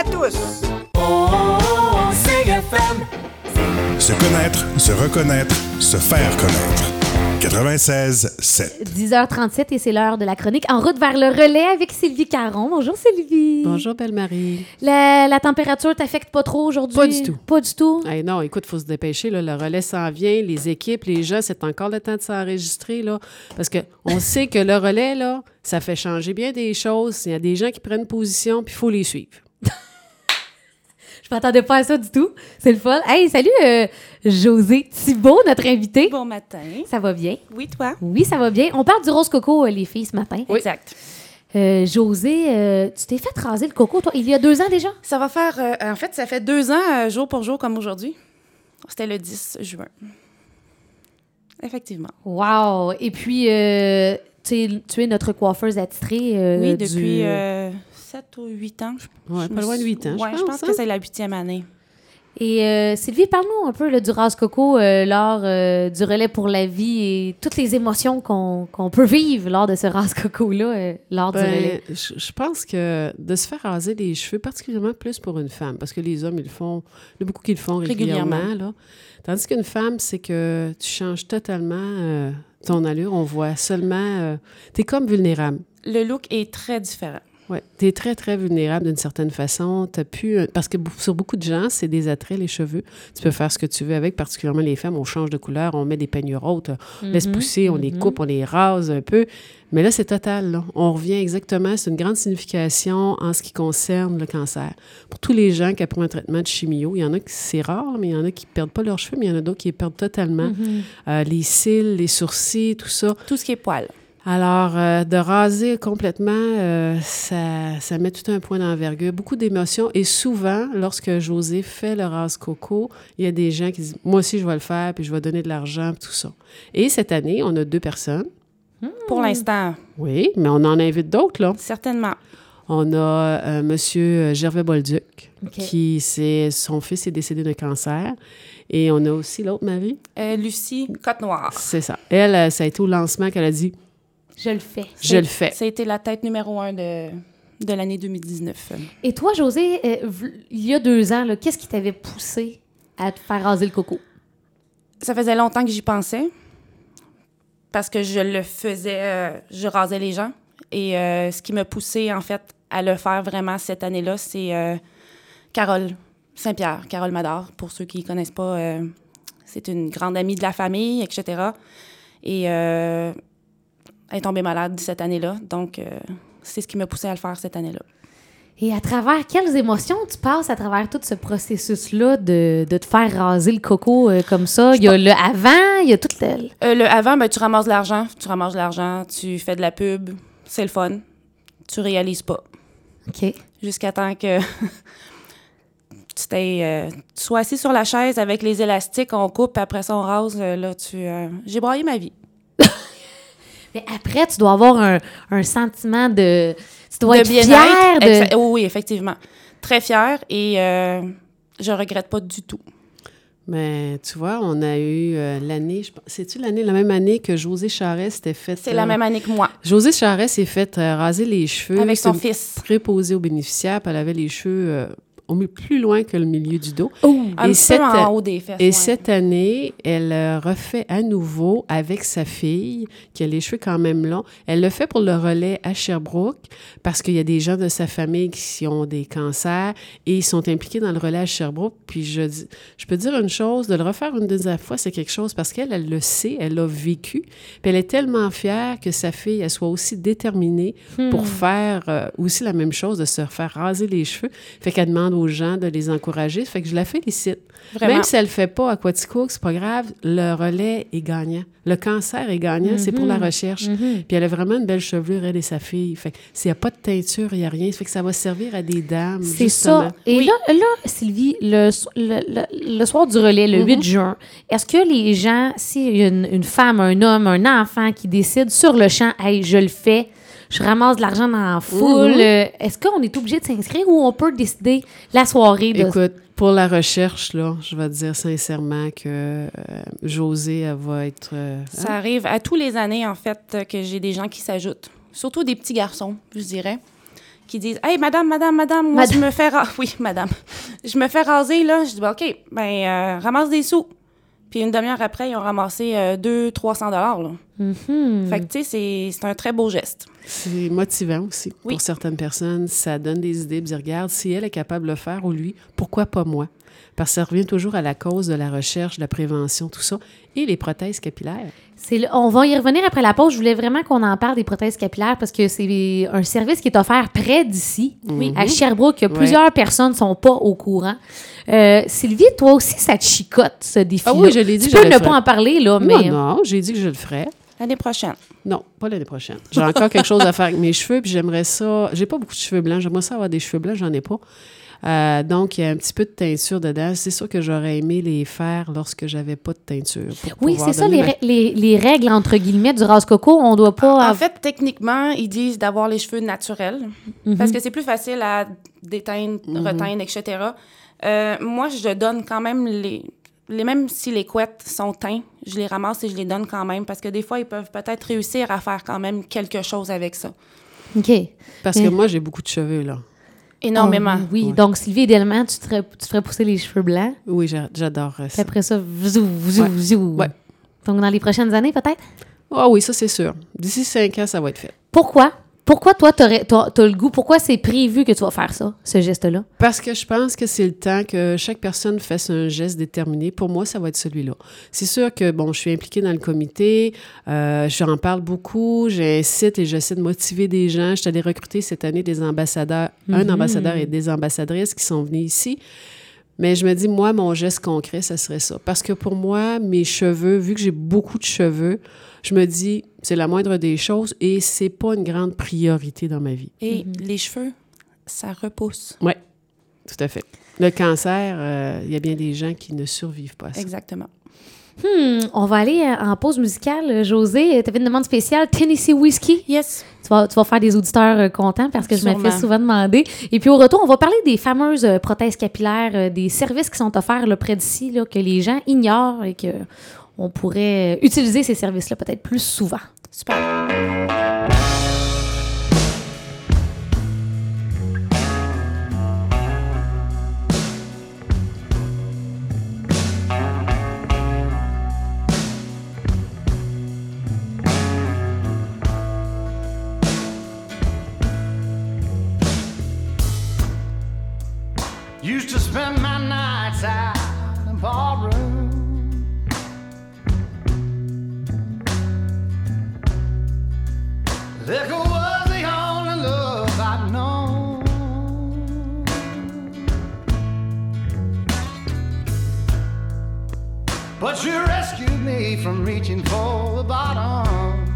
à tous! Se connaître, se reconnaître, se faire connaître. 96 7. 10h37 et c'est l'heure de la chronique En route vers le relais avec Sylvie Caron. Bonjour Sylvie. Bonjour, Belle-Marie. La, la température t'affecte pas trop aujourd'hui? Pas du tout. Pas du tout? Hey, non, écoute, il faut se dépêcher. Là, le relais s'en vient. Les équipes, les gens, c'est encore le temps de s'enregistrer. Là, parce qu'on sait que le relais, là, ça fait changer bien des choses. Il y a des gens qui prennent position, puis il faut les suivre. Je m'attendais pas à ça du tout. C'est le fun. Hey, salut euh, José Thibault, notre invité. Bon matin. Ça va bien? Oui, toi? Oui, ça va bien. On parle du rose coco, euh, les filles, ce matin. Exact. Euh, José, euh, tu t'es fait raser le coco, toi, il y a deux ans déjà? Ça va faire. euh, en fait, ça fait deux ans, euh, jour pour jour, comme aujourd'hui. C'était le 10 juin. Effectivement. Wow! Et puis, euh, tu es- tu es notre coiffeuse attitrée. euh, oui, du- depuis euh, 7 ou 8 ans. je- Ouais, je pas loin de suis- 8 ans, je Ouais, je pense, pense hein? que c'est la huitième année. Et euh, Sylvie, parle-nous un peu là, du rase coco euh, lors euh, du relais pour la vie et toutes les émotions qu'on qu'on peut vivre lors de ce rase coco-là, euh, lors du Ben, relais. je, je pense que de se faire raser les cheveux, particulièrement plus pour une femme, parce que les hommes, ils le font, il y a beaucoup qui le font régulièrement. Régulièrement. Là. Tandis qu'une femme, c'est que tu changes totalement euh, ton allure. On voit seulement. tu es comme vulnérable. Le look est très différent. Oui, tu es très, très vulnérable d'une certaine façon. T'as pu, euh, parce que sur beaucoup de gens, c'est des attraits, les cheveux. Tu peux faire ce que tu veux avec, particulièrement les femmes. On change de couleur, on met des peignures hautes, on laisse Mhm, pousser, on les mhm. coupe, on les rase un peu. Mais là, c'est total. là. On revient exactement. C'est une grande signification en ce qui concerne le cancer. Pour tous les gens qui apprennent un traitement de chimio, il y en a qui, c'est rare, mais il y en a qui perdent pas leurs cheveux, mais il y en a d'autres qui les perdent totalement. Mhm. Euh, les cils, les sourcils, tout ça. Tout ce qui est poil. Alors, euh, de raser complètement, euh, ça, ça met tout un point d'envergure, beaucoup d'émotions. Et souvent, lorsque José fait le rase coco, il y a des gens qui disent Moi aussi, je vais le faire, puis je vais donner de l'argent, puis tout ça. Et cette année, on a deux personnes. Pour l'instant, Oui, mais on en invite d'autres, là. certainement. On a euh, Monsieur Gervais Bolduc, qui, c'est, son fils est décédé d'un cancer. Et on a aussi l'autre Marie. Euh, Lucie Côte-Noire. C'est ça. Elle, euh, ça a été au lancement qu'elle a dit Je le fais. Je le fais. Ça a été la tête numéro un de, de l'année 2019. Et toi, José, euh, il y a deux ans, qu'est-ce qui t'avait poussé à te faire raser le coco? Ça faisait longtemps que j'y pensais parce que je le faisais, euh, je rasais les gens. Et euh, ce qui m'a poussé en fait à le faire vraiment cette année-là, c'est euh, Carole Saint-Pierre, Carole Madar. Pour ceux qui ne connaissent pas, euh, c'est une grande amie de la famille, etc. Et euh, elle est tombée malade cette année-là. Donc, euh, c'est ce qui m'a poussé à le faire cette année-là. Et à travers quelles émotions tu passes à travers tout ce processus-là de, de te faire raser le coco euh, comme ça? Il y a le avant, il y a tout le... Euh, le avant, ben, tu ramasses de l'argent, tu ramasses de l'argent, tu fais de la pub, c'est le fun. Tu réalises pas. OK. Jusqu'à temps que tu, t'es, euh, tu sois assis sur la chaise avec les élastiques, on coupe, après ça, on rase. là, tu, j'ai broyé ma vie. Mais après, tu dois avoir un, un sentiment de... Tu dois de être fier de... Oh oui, effectivement. Très fière et euh, je regrette pas du tout. Mais tu vois, on a eu euh, l'année, je pense- c'est-tu l'année, la même année que José Charest s'était fait. C'est la euh, même année que moi, José Charest s'est fait euh, raser les cheveux. avec son fils. préposée aux bénéficiaires, puis elle avait les cheveux au mi- plus loin que le milieu du dos. Un Et cette- peu en haut des fesses. Et ouais. cette année, elle euh, refait à nouveau avec sa fille, qui a les cheveux quand même longs. Elle le fait pour le relais à Sherbrooke, parce qu'il y a des gens de sa famille qui ont des cancers et ils sont impliqués dans le relais à Sherbrooke. Puis je, je peux dire une chose, de le refaire une deuxième fois, c'est quelque chose, parce qu'elle, elle le sait, elle l'a vécu. Puis elle est tellement fière que sa fille, elle soit aussi déterminée pour faire euh, aussi la même chose, de se faire raser les cheveux. Fait qu'elle demande aux gens de les encourager. Fait que je la félicite. Vraiment. Même si elle ne fait pas Aquaticook, c'est pas grave, le relais est gagnant. Le cancer est gagnant, c'est pour la recherche. Puis elle a vraiment une belle chevelure, elle et sa fille. Fait que s'il n'y a pas de teinture, il n'y a rien. Ça fait que ça va servir à des dames. C'est ça. Et Oui. là, là, Sylvie, le, le, le- le soir du relais, le 8 juin, est-ce que les gens, s'il y a une, une femme, un homme, un enfant qui décide sur le champ, hey, je le fais, je ramasse de l'argent dans la foule, euh, est-ce qu'on est obligé de s'inscrire ou on peut décider la soirée de. Écoute, pour la recherche, là, je vais te dire sincèrement que euh, Josée, elle va être... euh, Ça arrive à tous les années, en fait, que j'ai des gens qui s'ajoutent. Surtout des petits garçons, je dirais, qui disent Hey, madame, madame, madame, moi, Madame. je me fais raser. Oui, madame. Je me fais raser, là. Je dis ben, OK, ben, euh, ramasse des sous. Puis une demi-heure après, ils ont ramassé euh, 200-300 dollars, là. Mhm. Fait que, tu sais, c'est- c'est un très beau geste. C'est motivant aussi Oui. pour certaines personnes. Ça donne des idées. Puis dire, regarde, si elle est capable de le faire ou lui, pourquoi pas moi? Parce que ça revient toujours à la cause de la recherche, de la prévention, tout ça. Et les prothèses capillaires. C'est le- on va y revenir après la pause. Je voulais vraiment qu'on en parle des prothèses capillaires parce que c'est un service qui est offert près d'ici, à Sherbrooke. que Ouais. Plusieurs personnes ne sont pas au courant. Euh, Sylvie, toi aussi, ça te chicote, ce défi Ah oui, je l'ai dit, Tu je peux le ne ferai. pas en parler, là, mais... Non, non, j'ai dit que je le ferais. L'année prochaine. Non, pas l'année prochaine. J'ai encore quelque chose à faire avec mes cheveux, puis j'aimerais ça. J'ai pas beaucoup de cheveux blancs. J'aimerais ça avoir des cheveux blancs, j'en ai pas. Euh, donc, il y a un petit peu de teinture dedans. C'est sûr que j'aurais aimé les faire lorsque j'avais pas de teinture. Oui, c'est ça, les, ma- les, les règles, entre guillemets, du rase coco. On doit pas... En fait, techniquement, ils disent d'avoir les cheveux naturels parce que c'est plus facile à déteindre, reteindre, etc. Euh, moi, je donne quand même les, les... Même si les couettes sont teintes, je les ramasse et je les donne quand même parce que des fois, ils peuvent peut-être réussir à faire quand même quelque chose avec ça. OK. Parce que moi, j'ai beaucoup de cheveux, là. Énormément. Oh, oui, Ouais. donc Sylvie, idéalement, tu te, ferais- tu te ferais pousser les cheveux blancs. Oui, j'a- j'adore euh, Puis ça. après ça, vzou, vzou, Ouais. vzou. Ouais. Donc, dans les prochaines années, peut-être? Ah oui, ça, c'est sûr. D'ici cinq ans, ça va être fait. Pourquoi? Pourquoi toi, tu as, le goût? Pourquoi c'est prévu que tu vas faire ça, ce geste-là? Parce que je pense que c'est le temps que chaque personne fasse un geste déterminé. Pour moi, ça va être celui-là. C'est sûr que, bon, je suis impliquée dans le comité, euh, j'en parle beaucoup, j'incite et j'essaie de motiver des gens. Je suis allée recruter cette année des ambassadeurs, un ambassadeur et des ambassadrices qui sont venus ici. Mais je me dis, moi, mon geste concret, ça serait ça. Parce que pour moi, mes cheveux, vu que j'ai beaucoup de cheveux, je me dis, c'est la moindre des choses et c'est pas une grande priorité dans ma vie. Et les cheveux, ça repousse. Oui, tout à fait. Le cancer, euh, il y a bien des gens qui ne survivent pas à ça. Exactement. Hmm, on va aller euh, en pause musicale. José, tu avais une demande spéciale, Tennessee Whiskey. Yes. Tu vas, tu vas faire des auditeurs euh, contents parce que je me fais souvent demander. Et puis au retour, on va parler des fameuses euh, prothèses capillaires, euh, des services qui sont offerts là, près d'ici, là, que les gens ignorent et que on pourrait utiliser ces services-là peut-être plus souvent. Super. But you rescued me from reaching for the bottom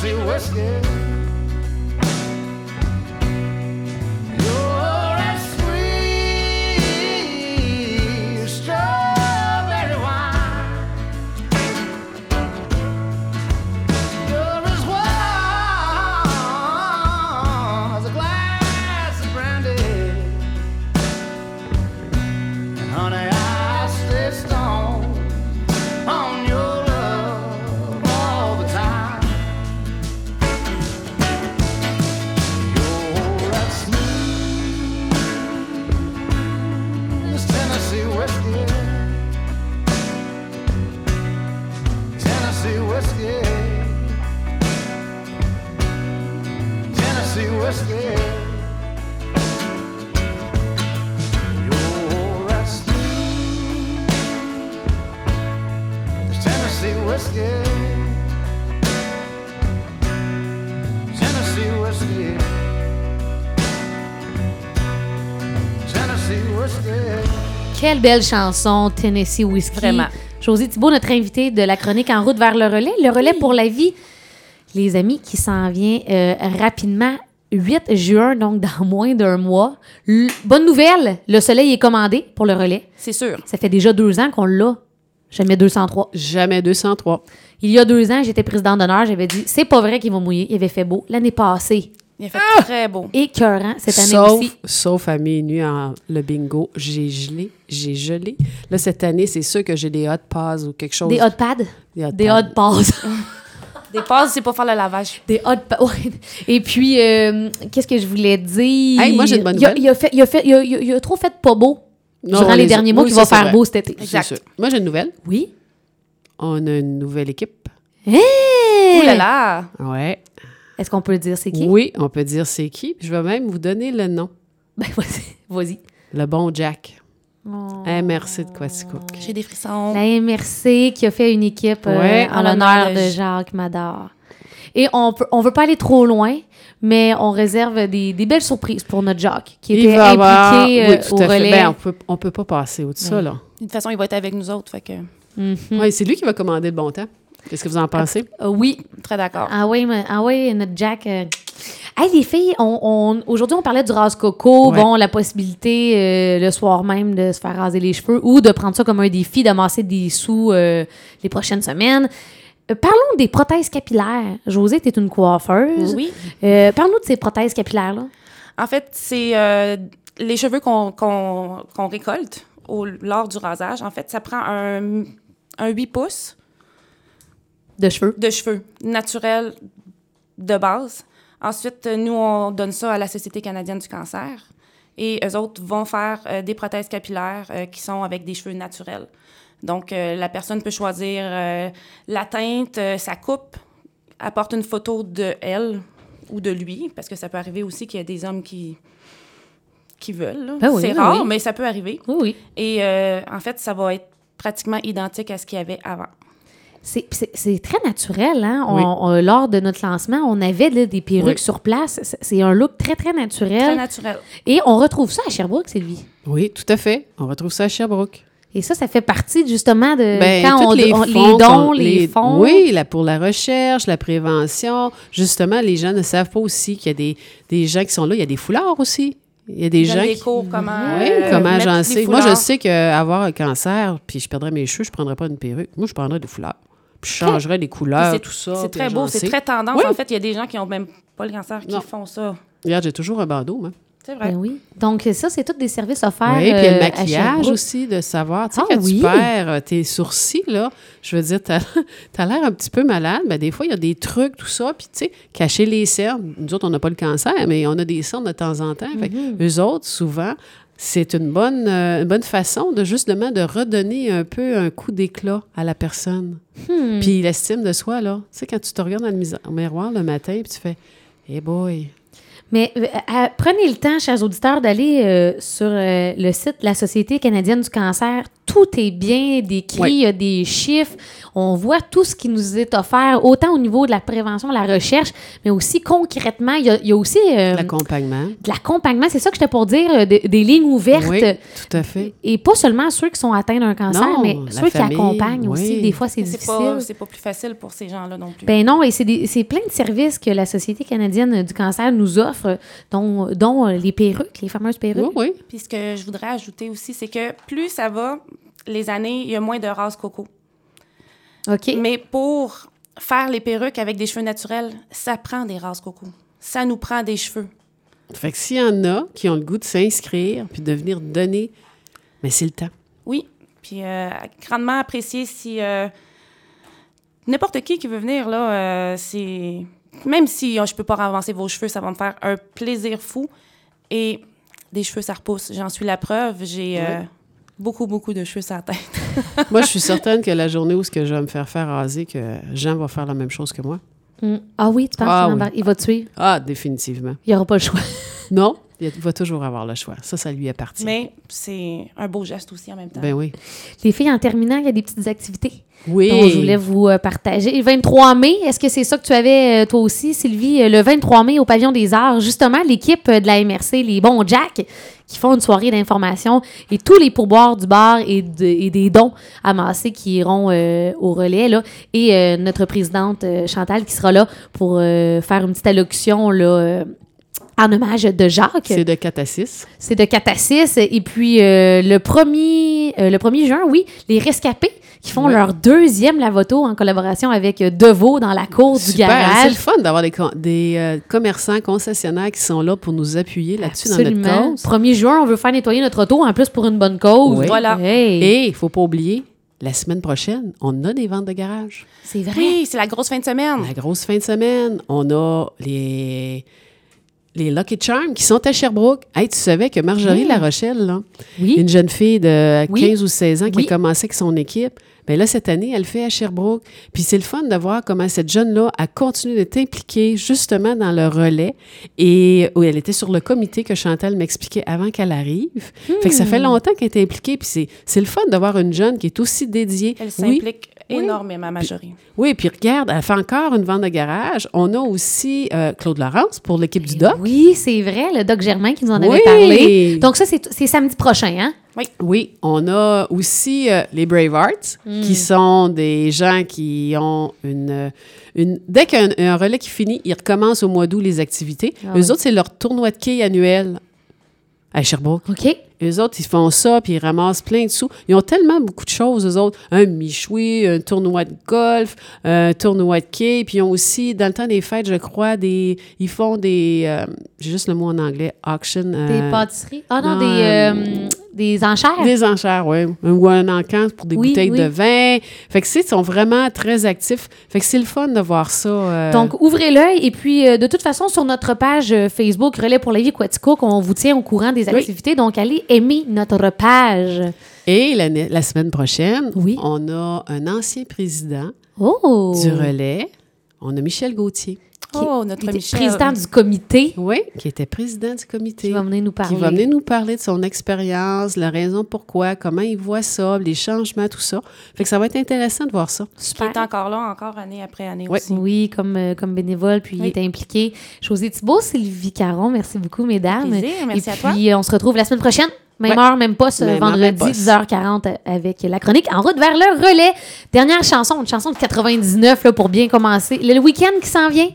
fancy whiskey. Tennessee whiskey. Tennessee whiskey. Quelle belle chanson, Tennessee Whiskey. Vraiment. Josie Thibault, notre invitée de la chronique En route vers le relais. Le relais pour la vie, les amis, qui s'en vient euh, rapidement. 8 juin, donc dans moins d'un mois. L- bonne nouvelle, le soleil est commandé pour le relais. C'est sûr. Ça fait déjà deux ans qu'on l'a. Jamais 203. Jamais 203. Il y a deux ans, j'étais présidente d'honneur. J'avais dit, c'est pas vrai qu'il va mouiller. Il avait fait beau. L'année passée, Il a fait très beau. écœurant. Cette année Sauf, aussi. sauf à minuit en le bingo, j'ai gelé, j'ai gelé. Là, cette année, c'est sûr que j'ai des hot pads ou quelque chose. Des hot pads? Des hot Des pads. hot passes. Des passes, c'est pour faire le lavage. Des hot ouais. Et puis, euh, qu'est-ce que je voulais dire? Hey, moi, j'ai une bonne il a, il a fait, il a fait, il a, il a- il a trop fait pas beau Non, durant les, les- derniers mois oui, qu'il ça, va faire vrai. beau cet été. Exact. sûr. Moi, j'ai une nouvelle. Oui. On a une nouvelle équipe. Hey! Oh là là! Ouais. Est-ce qu'on peut dire c'est qui? Oui, on peut dire c'est qui. Je vais même vous donner le nom. Ben, vas-y. Vas-y. Le bon Jack. Oh. MRC de Quaticook. J'ai des frissons. La MRC qui a fait une équipe euh, Ouais. en En l'honneur de de- Jacques Madar. Et on peut, on veut pas aller trop loin, mais on réserve des, des belles surprises pour notre Jacques qui était va avoir- impliqué oui, euh, tout au à fait. relais. Ben, on peut, on peut pas passer au de ça, là. De toute façon, il va être avec nous autres. Fait que... Mhm. Ouais, c'est lui qui va commander le bon temps. Qu'est-ce que vous en pensez? Euh, oui, Très d'accord. Ah oui, mais- ah oui, notre Jack. euh. Hey, les filles, on, on- aujourd'hui, on parlait du rase coco. Ouais. Bon, la possibilité euh, le soir même de se faire raser les cheveux ou de prendre ça comme un défi, d'amasser des sous euh, les prochaines semaines. Euh, parlons des prothèses capillaires. Josée, tu es une coiffeuse. Oui. Euh, Parle-nous de ces prothèses capillaires-là. En fait, c'est euh, les cheveux qu'on récolte au, lors du rasage. En fait, ça prend un, un 8 pouces De cheveux. de cheveux naturels de base. Ensuite, nous, on donne ça à la Société canadienne du cancer. Et eux autres vont faire euh, des prothèses capillaires euh, qui sont avec des cheveux naturels. Donc, euh, la personne peut choisir la teinte, sa coupe, apporte une photo de elle ou de lui, parce que ça peut arriver aussi qu'il y a des hommes qui, qui veulent. Ben oui, C'est ben rare, oui. mais ça peut arriver. Oui, oui. Et euh, en fait, ça va être pratiquement identique à ce qu'il y avait avant. C'est- C'est c'est très naturel, hein? On- Oui. on- lors de notre lancement, on avait là, des perruques Oui. sur place. C'est- un look très, très naturel. Très naturel. Et on retrouve ça à Sherbrooke, Sylvie. Oui, tout à fait. On retrouve ça à Sherbrooke. Et ça, ça fait partie justement de Ben, quand on, les, on- fonds les dons, les, fonds. Oui, là, pour la recherche, la prévention. Justement, les gens ne savent pas aussi qu'il y a des, des gens qui sont là. Il y a des foulards aussi. Il y a des gens des qui... cours comment, Oui, euh, comment mettre j'en les sais. Moi, je sais qu'avoir un cancer, puis je perdrais mes cheveux, je ne prendrais pas une perruque. Moi, je prendrais des foulards. Puis je changerais les couleurs, c'est- tout ça. C'est très beau, c'est très tendance. Oui. En fait, il y a des gens qui ont même pas le cancer qui Non. font ça. Regarde, j'ai toujours un bandeau, moi. C'est vrai. Ben oui. Donc, ça, c'est tous des services offerts. Oui, puis il y a euh, le à maquillage aussi, de savoir. Tu sais, Ah quand oui. tu perds euh, tes sourcils, là, je veux dire, t'as as, l'air un petit peu malade. Ben, des fois, il y a des trucs, tout ça. Puis, tu sais, cacher les cernes. Nous autres, on n'a pas le cancer, mais on a des cernes de temps en temps. Mm-hmm. eux autres, souvent, c'est une bonne, euh, une bonne façon de justement de redonner un peu un coup d'éclat à la personne. Hmm. Puis l'estime de soi, là. Tu sais, quand tu te regardes dans le miroir le matin, puis tu fais « Hey boy! Mais euh, euh, prenez le temps, chers auditeurs, d'aller euh, sur le site de la Société canadienne du cancer. Tout est bien décrit, Oui. il y a des chiffres. On voit tout ce qui nous est offert, autant au niveau de la prévention, la recherche, mais aussi concrètement, il y a, il y a aussi euh, L'accompagnement. de l'accompagnement. C'est ça que j'étais pour dire, euh, de- des lignes ouvertes. Oui, tout à fait. Et pas seulement ceux qui sont atteints d'un cancer, Non, mais ceux qui accompagnent aussi. oui. Des fois, c'est difficile. pas, c'est pas plus facile pour ces gens-là non plus. Ben non, et c'est plein de services que la Société canadienne du cancer nous offre, dont, dont euh, les perruques, les fameuses Oui, perruques. oui. Puis ce que je voudrais ajouter aussi, c'est que plus ça va, les années, il y a moins de races coco. OK. Mais pour faire les perruques avec des cheveux naturels, ça prend des races coco. Ça nous prend des cheveux. Fait que s'il y en a qui ont le goût de s'inscrire puis de venir donner, mais c'est le temps. Oui. Puis euh, grandement apprécié si euh, n'importe qui qui veut venir, là, euh, c'est. Même si euh, je peux pas avancer vos cheveux, ça va me faire un plaisir fou. Et des cheveux, ça repousse. J'en suis la preuve. J'ai beaucoup, beaucoup de cheveux sur la tête. moi, je suis certaine que la journée où ce que je vais me faire faire raser, que Jean va faire la même chose que moi. Mm. Ah oui, tu penses Ah oui. il va te suivre? Ah, définitivement. Il n'y aura pas le choix. Non, il va toujours avoir le choix. Ça, ça lui appartient. Mais c'est un beau geste aussi en même temps. Ben oui. Les filles, en terminant, il y a des petites activités Oui. dont je voulais vous euh, partager. Le 23 mai, est-ce que c'est ça que tu avais, euh, toi aussi, Sylvie? Euh, Le 23 mai, au Pavillon des Arts, justement, l'équipe de la MRC, les bons Jack, qui font une soirée d'information et tous les pourboires du bar et, de- et des dons amassés qui iront euh, au relais. Là, et euh, notre présidente euh, Chantal qui sera là pour euh, faire une petite allocution là, euh, en hommage de Jacques. C'est de 4 à 6. C'est de 4 à 6. Et puis, euh, le, premier, euh, le 1er juin, oui, les rescapés qui font Ouais. leur deuxième lavoto en collaboration avec euh, Deveau dans la cour du Super. C'est garage. le fun d'avoir des, des euh, commerçants, concessionnaires qui sont là pour nous appuyer là-dessus dans notre cause. 1er juin, on veut faire nettoyer notre auto, en plus pour une bonne cause. Oui. Voilà. Hey, Et il faut pas oublier, la semaine prochaine, on a des ventes de garage. c'est vrai. Oui, c'est la grosse fin de semaine. La grosse fin de semaine, on a les, les Lucky Charms qui sont à Sherbrooke. Hey, tu savais que Marjorie. La Rochelle, là, Oui. une jeune fille de Oui. 15 ou 16 ans qui a commencé avec son équipe, bien là, cette année, elle le fait à Sherbrooke. Puis c'est le fun de voir comment cette jeune-là a continué d'être impliquée justement dans le relais. Et où elle était sur le comité que Chantal m'expliquait avant qu'elle arrive. Fait que ça Hmm. fait longtemps qu'elle était impliquée. Puis c'est, le fun de voir une jeune qui est aussi dédiée. Elle Oui, s'implique énormément, Marjorie. oui, puis regarde, elle fait encore une vente de garage. On a aussi euh, Claude Laurence pour l'équipe du doc. Oui, c'est vrai, le Doc Germain qui nous en avait Oui. parlé. Donc, ça, c'est c'est samedi prochain, hein? Oui, on a aussi euh, les Bravehearts, Hmm. qui sont des gens qui ont une... une dès qu'un un relais qui finit, ils recommencent au mois d'août les activités. Ah Eux oui. autres, c'est leur tournoi de quilles annuel à Sherbrooke. OK. Eux autres, ils font ça, puis ils ramassent plein de sous. Ils ont tellement beaucoup de choses, eux autres. Un michoui, un tournoi de golf, un tournoi de quilles, puis ils ont aussi, dans le temps des fêtes, je crois, des... Ils font des... euh, J'ai juste le mot en anglais, auction. Des euh, pâtisseries? Ah non, non, des, euh, des enchères? Des enchères, oui. Ou un encamp pour des Oui, bouteilles oui. de vin. Fait que, ils sont vraiment très actifs. Fait que c'est le fun de voir ça. euh, Donc, ouvrez l'œil. Et puis, euh, de toute façon, sur notre page euh, Facebook Relais pour la vie Quaticook, on vous tient au courant des Oui. activités. Donc, allez aimer notre page. Et la semaine prochaine, Oui. on a un ancien président Oh! du relais. On a Michel Gauthier. Oh, notre Il était Michel. président du comité Oui, qui était président du comité. qui va venir nous parler. Qui va venir nous parler de son expérience, la raison pourquoi, comment il voit ça, les changements, tout ça. Fait que ça va être intéressant de voir ça. Qui Super. est encore là, encore année après année Oui. aussi. Oui, comme, euh, comme bénévole, puis il est impliqué. José Thibault, Sylvie Caron, merci beaucoup, mesdames. Plaisir, merci Et à toi. puis, euh, on se retrouve la semaine prochaine. Même Ouais. heure, même pas ce Même heure, même vendredi, poste. 10h40 avec la chronique En route vers le relais. Dernière chanson, une chanson de 99 là, pour bien commencer. Le, week-end qui s'en vient.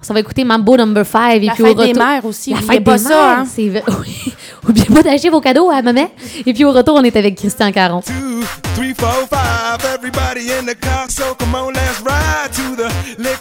Ça va écouter Mambo Number 5. La et puis fête au des retour- mères aussi. La Oubliez fête pas des ça, mères, hein. c'est. Oui. Oubliez pas d'acheter vos cadeaux à maman. Et puis au retour, on est avec Christian Caron. two, three, four, five. Everybody in the car, so come on, let's ride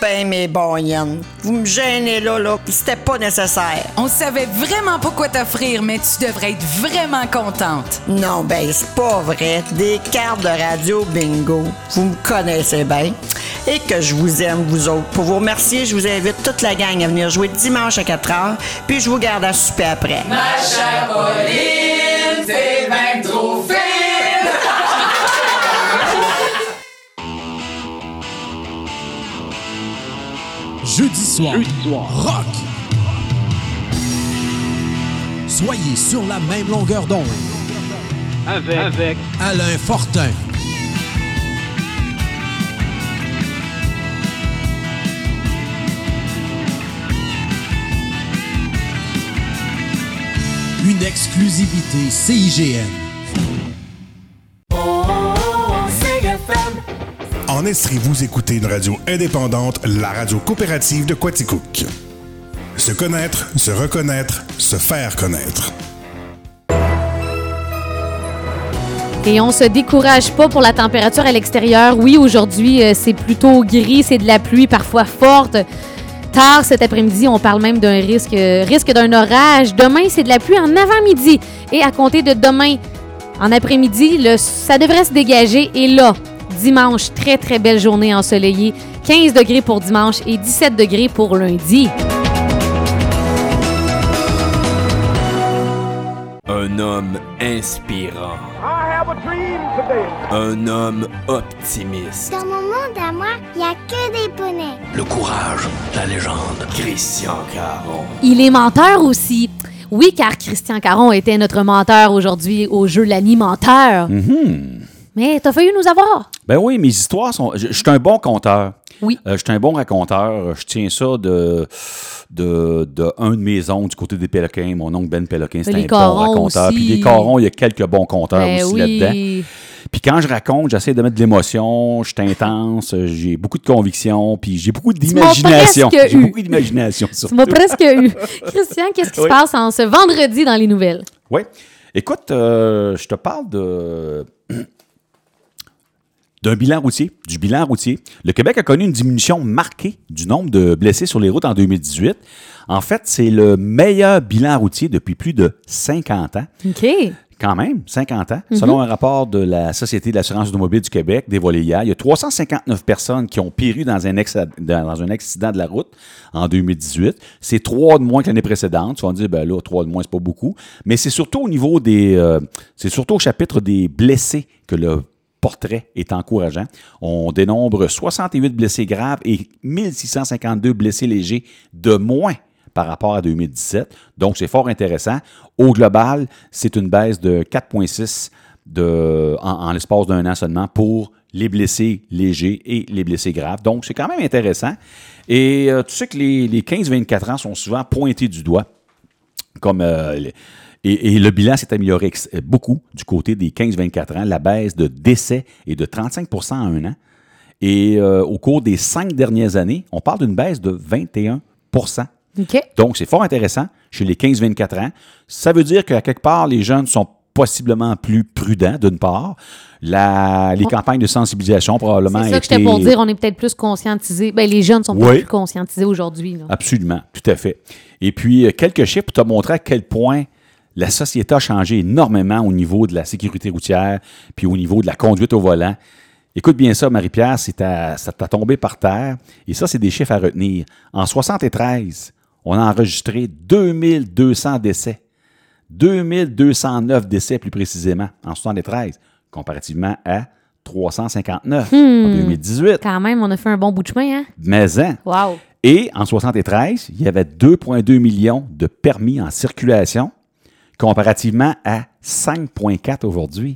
Ben mes bons Yann, vous me gênez là, là, pis c'était pas nécessaire. On savait vraiment pas quoi t'offrir, mais tu devrais être vraiment contente. Non, ben c'est pas vrai. Des cartes de radio bingo. Vous me connaissez bien. Et que je vous aime, vous autres. Pour vous remercier, je vous invite toute la gang à venir jouer dimanche à 4 h, puis je vous garde à souper après. Jeudi soir, rock. Soyez sur la même longueur d'onde. Avec, Alain Fortin. Une exclusivité CIGN. En Estrie, vous écoutez une radio indépendante, la radio coopérative de Quaticook. Se connaître, se reconnaître, se faire connaître. Et on se décourage pas pour la température à l'extérieur. Oui, aujourd'hui, euh, c'est plutôt gris, c'est de la pluie parfois forte. Tard cet après-midi, on parle même d'un risque, euh, risque d'un orage. Demain, c'est de la pluie en avant-midi. Et à compter de demain en après-midi, ça devrait se dégager. Et là, dimanche, très très belle journée ensoleillée. 15 degrés pour dimanche et 17 degrés pour lundi. Un homme inspirant. Un homme optimiste. Dans mon monde à moi, il n'y a que des poneys. Le courage, la légende. Christian Caron. Il est menteur aussi. Oui, car Christian Caron était notre menteur aujourd'hui au jeu L'Animenteur. Mais t'as failli nous avoir. Ben oui, mes histoires sont. Je, je suis un bon conteur. Oui. Euh, je suis un bon raconteur. Je tiens ça de, de, de un de mes oncles du côté des Péloquins. Mon oncle Ben Péloquin, c'est Les un bon raconteur. Puis les Corons, il y a quelques bons conteurs Ben aussi oui. là-dedans. Puis quand je raconte, j'essaie de mettre de l'émotion, je suis intense, j'ai beaucoup de conviction, puis j'ai beaucoup d'imagination. J'ai beaucoup d'imagination. Tu m'as presque eu. Christian, qu'est-ce qui Oui. se passe en ce vendredi dans les nouvelles? Oui. Écoute, euh, je te parle de d'un bilan routier, du bilan routier. Le Québec a connu une diminution marquée du nombre de blessés sur les routes en 2018. En fait, c'est le meilleur bilan routier depuis plus de 50 ans. OK. Quand même, 50 ans. Selon un rapport de la Société de l'assurance automobile du Québec, dévoilé hier, il y a 359 personnes qui ont péri dans un, ex- dans un accident de la route en 2018. C'est trois de moins que l'année précédente. Tu vas me dire, ben là, trois de moins, c'est pas beaucoup. Mais c'est surtout au niveau des. euh, c'est surtout au chapitre des blessés que le portrait est encourageant. On dénombre 68 blessés graves et 1652 blessés légers de moins par rapport à 2017. Donc, c'est fort intéressant. Au global, c'est une baisse de 4,6 de, en, l'espace d'un an seulement pour les blessés légers et les blessés graves. Donc, c'est quand même intéressant. Et euh, tu sais que les, les 15-24 ans sont souvent pointés du doigt comme euh, et, et le bilan s'est amélioré euh, beaucoup du côté des 15-24 ans. La baisse de décès est de 35% en un an. Et euh, au cours des cinq dernières années, on parle d'une baisse de 21 OK. Donc, c'est fort intéressant chez les 15-24 ans. Ça veut dire qu'à quelque part, les jeunes sont possiblement plus prudents, d'une part. La- les On- campagnes de sensibilisation, probablement, C'est ça que étaient- j'étais pour dire. On est peut-être plus conscientisés. Ben, les jeunes sont peut-être plus conscientisés aujourd'hui. Absolument, tout à fait. Et puis, euh, quelques chiffres pour te montrer à quel point la société a changé énormément au niveau de la sécurité routière, puis au niveau de la conduite au volant. Écoute bien ça, Marie-Pierre, c'est à- ça t'a tombé par terre. Et ça, c'est des chiffres à retenir. En 73, on a enregistré 2200 décès. 2209 décès, plus précisément, en 73, comparativement à 359 en Hmm. 2018. Quand même, on a fait un bon bout de chemin, hein? Mais hein, Wow. et en 73, il y avait 2,2 millions de permis en circulation, comparativement à 5,4 aujourd'hui.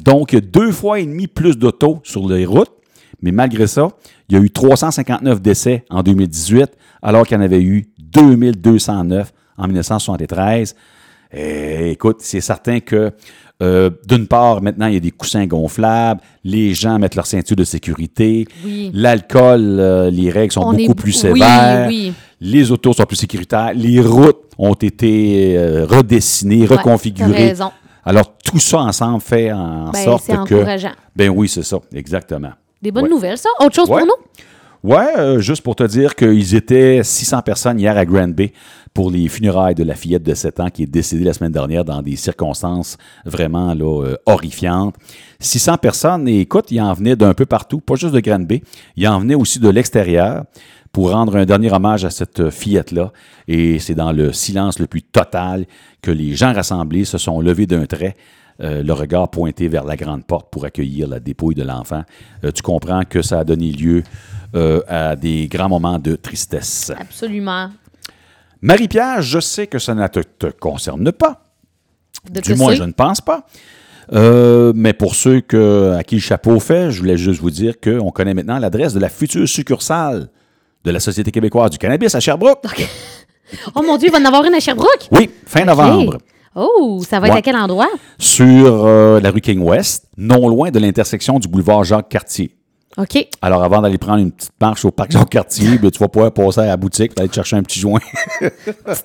Donc, deux fois et demi plus d'autos sur les routes, mais malgré ça, il y a eu 359 décès en 2018, alors qu'il y en avait eu 2209 en 1973. Eh, écoute, c'est certain que, euh, d'une part, maintenant, il y a des coussins gonflables, les gens mettent leur ceinture de sécurité, Oui. l'alcool, euh, les règles sont On beaucoup est- plus oui, sévères, oui. Les autos sont plus sécuritaires, les routes ont été euh, redessinées, reconfigurées. raison. Alors, tout ça ensemble fait en Ben, sorte c'est que... encourageant. Ben oui, c'est ça, exactement. Des bonnes Ouais. nouvelles, ça? Autre chose Ouais. pour nous? Ouais, euh, juste pour te dire qu'ils étaient 600 personnes hier à Grand Bay pour les funérailles de la fillette de 7 ans qui est décédée la semaine dernière dans des circonstances vraiment là, euh, horrifiantes. 600 personnes, et écoute, ils en venaient d'un peu partout, pas juste de Grand Bay, ils en venaient aussi de l'extérieur pour rendre un dernier hommage à cette fillette-là. Et c'est dans le silence le plus total que les gens rassemblés se sont levés d'un trait euh, le regard pointé vers la grande porte pour accueillir la dépouille de l'enfant. Euh, tu comprends que ça a donné lieu euh, à des grands moments de tristesse. Absolument. Marie-Pierre, je sais que ça ne te, te concerne pas. De du moins, je ne pense pas. Euh, mais pour ceux que, à qui le chapeau fait, je voulais juste vous dire qu'on connaît maintenant l'adresse de la future succursale de la Société québécoise du cannabis à Sherbrooke. Oh mon Dieu, il va en avoir une à Sherbrooke? Oui, fin novembre. Oh, ça va être Ouais. à quel endroit? Sur euh, la rue King West, non loin de l'intersection du boulevard Jacques-Cartier. OK. Alors, avant d'aller prendre une petite marche au parc Jacques-Cartier, ben, tu vas pouvoir passer à la boutique, aller te chercher un petit joint.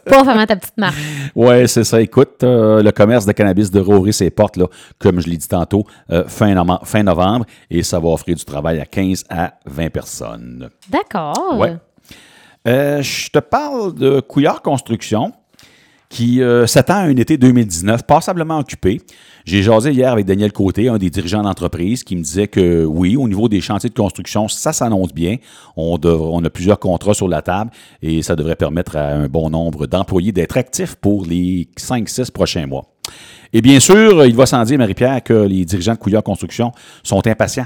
Pas vraiment ta petite marque. Ouais, c'est ça. Écoute, euh, le commerce de cannabis devrait ouvrir ses portes, là, comme je l'ai dit tantôt, euh, fin, nove- fin novembre, et ça va offrir du travail à 15 à 20 personnes. D'accord. Ouais. Euh, je te parle de Couillard Construction, qui euh, s'attend à un été 2019 passablement occupé. J'ai jasé hier avec Daniel Côté, un des dirigeants d'entreprise, qui me disait que oui, au niveau des chantiers de construction, ça s'annonce bien. On, on a plusieurs contrats sur la table et ça devrait permettre à un bon nombre d'employés d'être actifs pour les 5-6 prochains mois. Et bien sûr, il va sans dire, Marie-Pierre, que les dirigeants de Couillard Construction sont impatients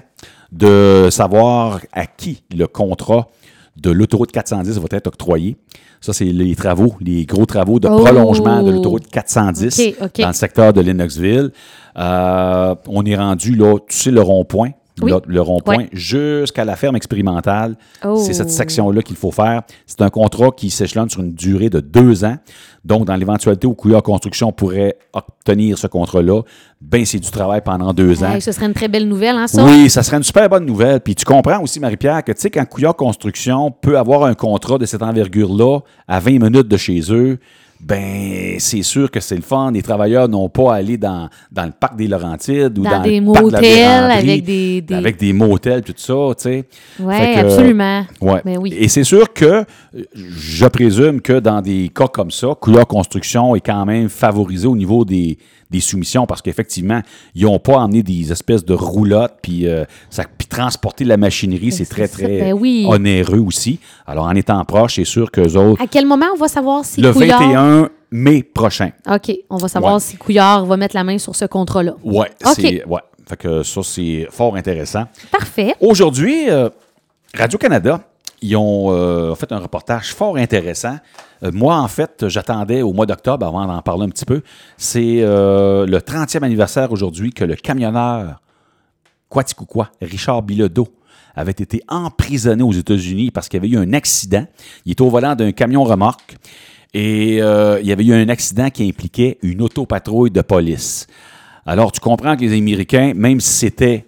de savoir à qui le contrat de l'autoroute 410 va être octroyé. Ça, c'est les travaux, les gros travaux de Oh! prolongement de l'autoroute 410 OK, OK. dans le secteur de Lennoxville. Euh, on est rendu, là, tu sais, le rond-point. Oui. le rond-point Ouais. jusqu'à la ferme expérimentale. Oh. C'est cette section-là qu'il faut faire. C'est un contrat qui s'échelonne sur une durée de deux ans. Donc, dans l'éventualité où Couillard Construction pourrait obtenir ce contrat-là, ben c'est du travail pendant deux ans. Hey, ce serait une très belle nouvelle, hein, ça? Oui, ça serait une super bonne nouvelle. Puis tu comprends aussi, Marie-Pierre, que tu sais, quand Couillard Construction peut avoir un contrat de cette envergure-là à 20 minutes de chez eux, ben c'est sûr que c'est le fun. Les travailleurs n'ont pas à aller dans, dans le parc des Laurentides ou Dans dans, des le parc de la motels avec des- des- Avec des motels, tout ça, tu sais. Ouais, que, absolument. Ouais. Ben oui. Et c'est sûr que je présume que dans des cas comme ça, Couillard Construction est quand même favorisé au niveau des, des soumissions parce qu'effectivement, ils n'ont pas emmené des espèces de roulottes puis euh, ça- puis transporter la machinerie, c'est très, ça. très Ben oui. onéreux aussi. Alors, en étant proche, c'est sûr qu'eux autres, À quel moment on va savoir si le Couillard... 21 mai prochain. OK, on va savoir Ouais. si Couillard va mettre la main sur ce contrat-là. Ouais, OK. c'est ouais. Fait que ça, c'est fort intéressant. Parfait. Aujourd'hui, euh, Radio-Canada, ils ont euh, fait un reportage fort intéressant. Euh, moi, en fait, j'attendais au mois d'octobre, avant d'en parler un petit peu, c'est le 30e anniversaire aujourd'hui que le camionneur Quaticookwa, Richard Bilodeau, avait été emprisonné aux États-Unis parce qu'il y avait eu un accident. Il était au volant d'un camion remorque et euh, il y avait eu un accident qui impliquait une autopatrouille de police. Alors, tu comprends que les Américains, même si c'était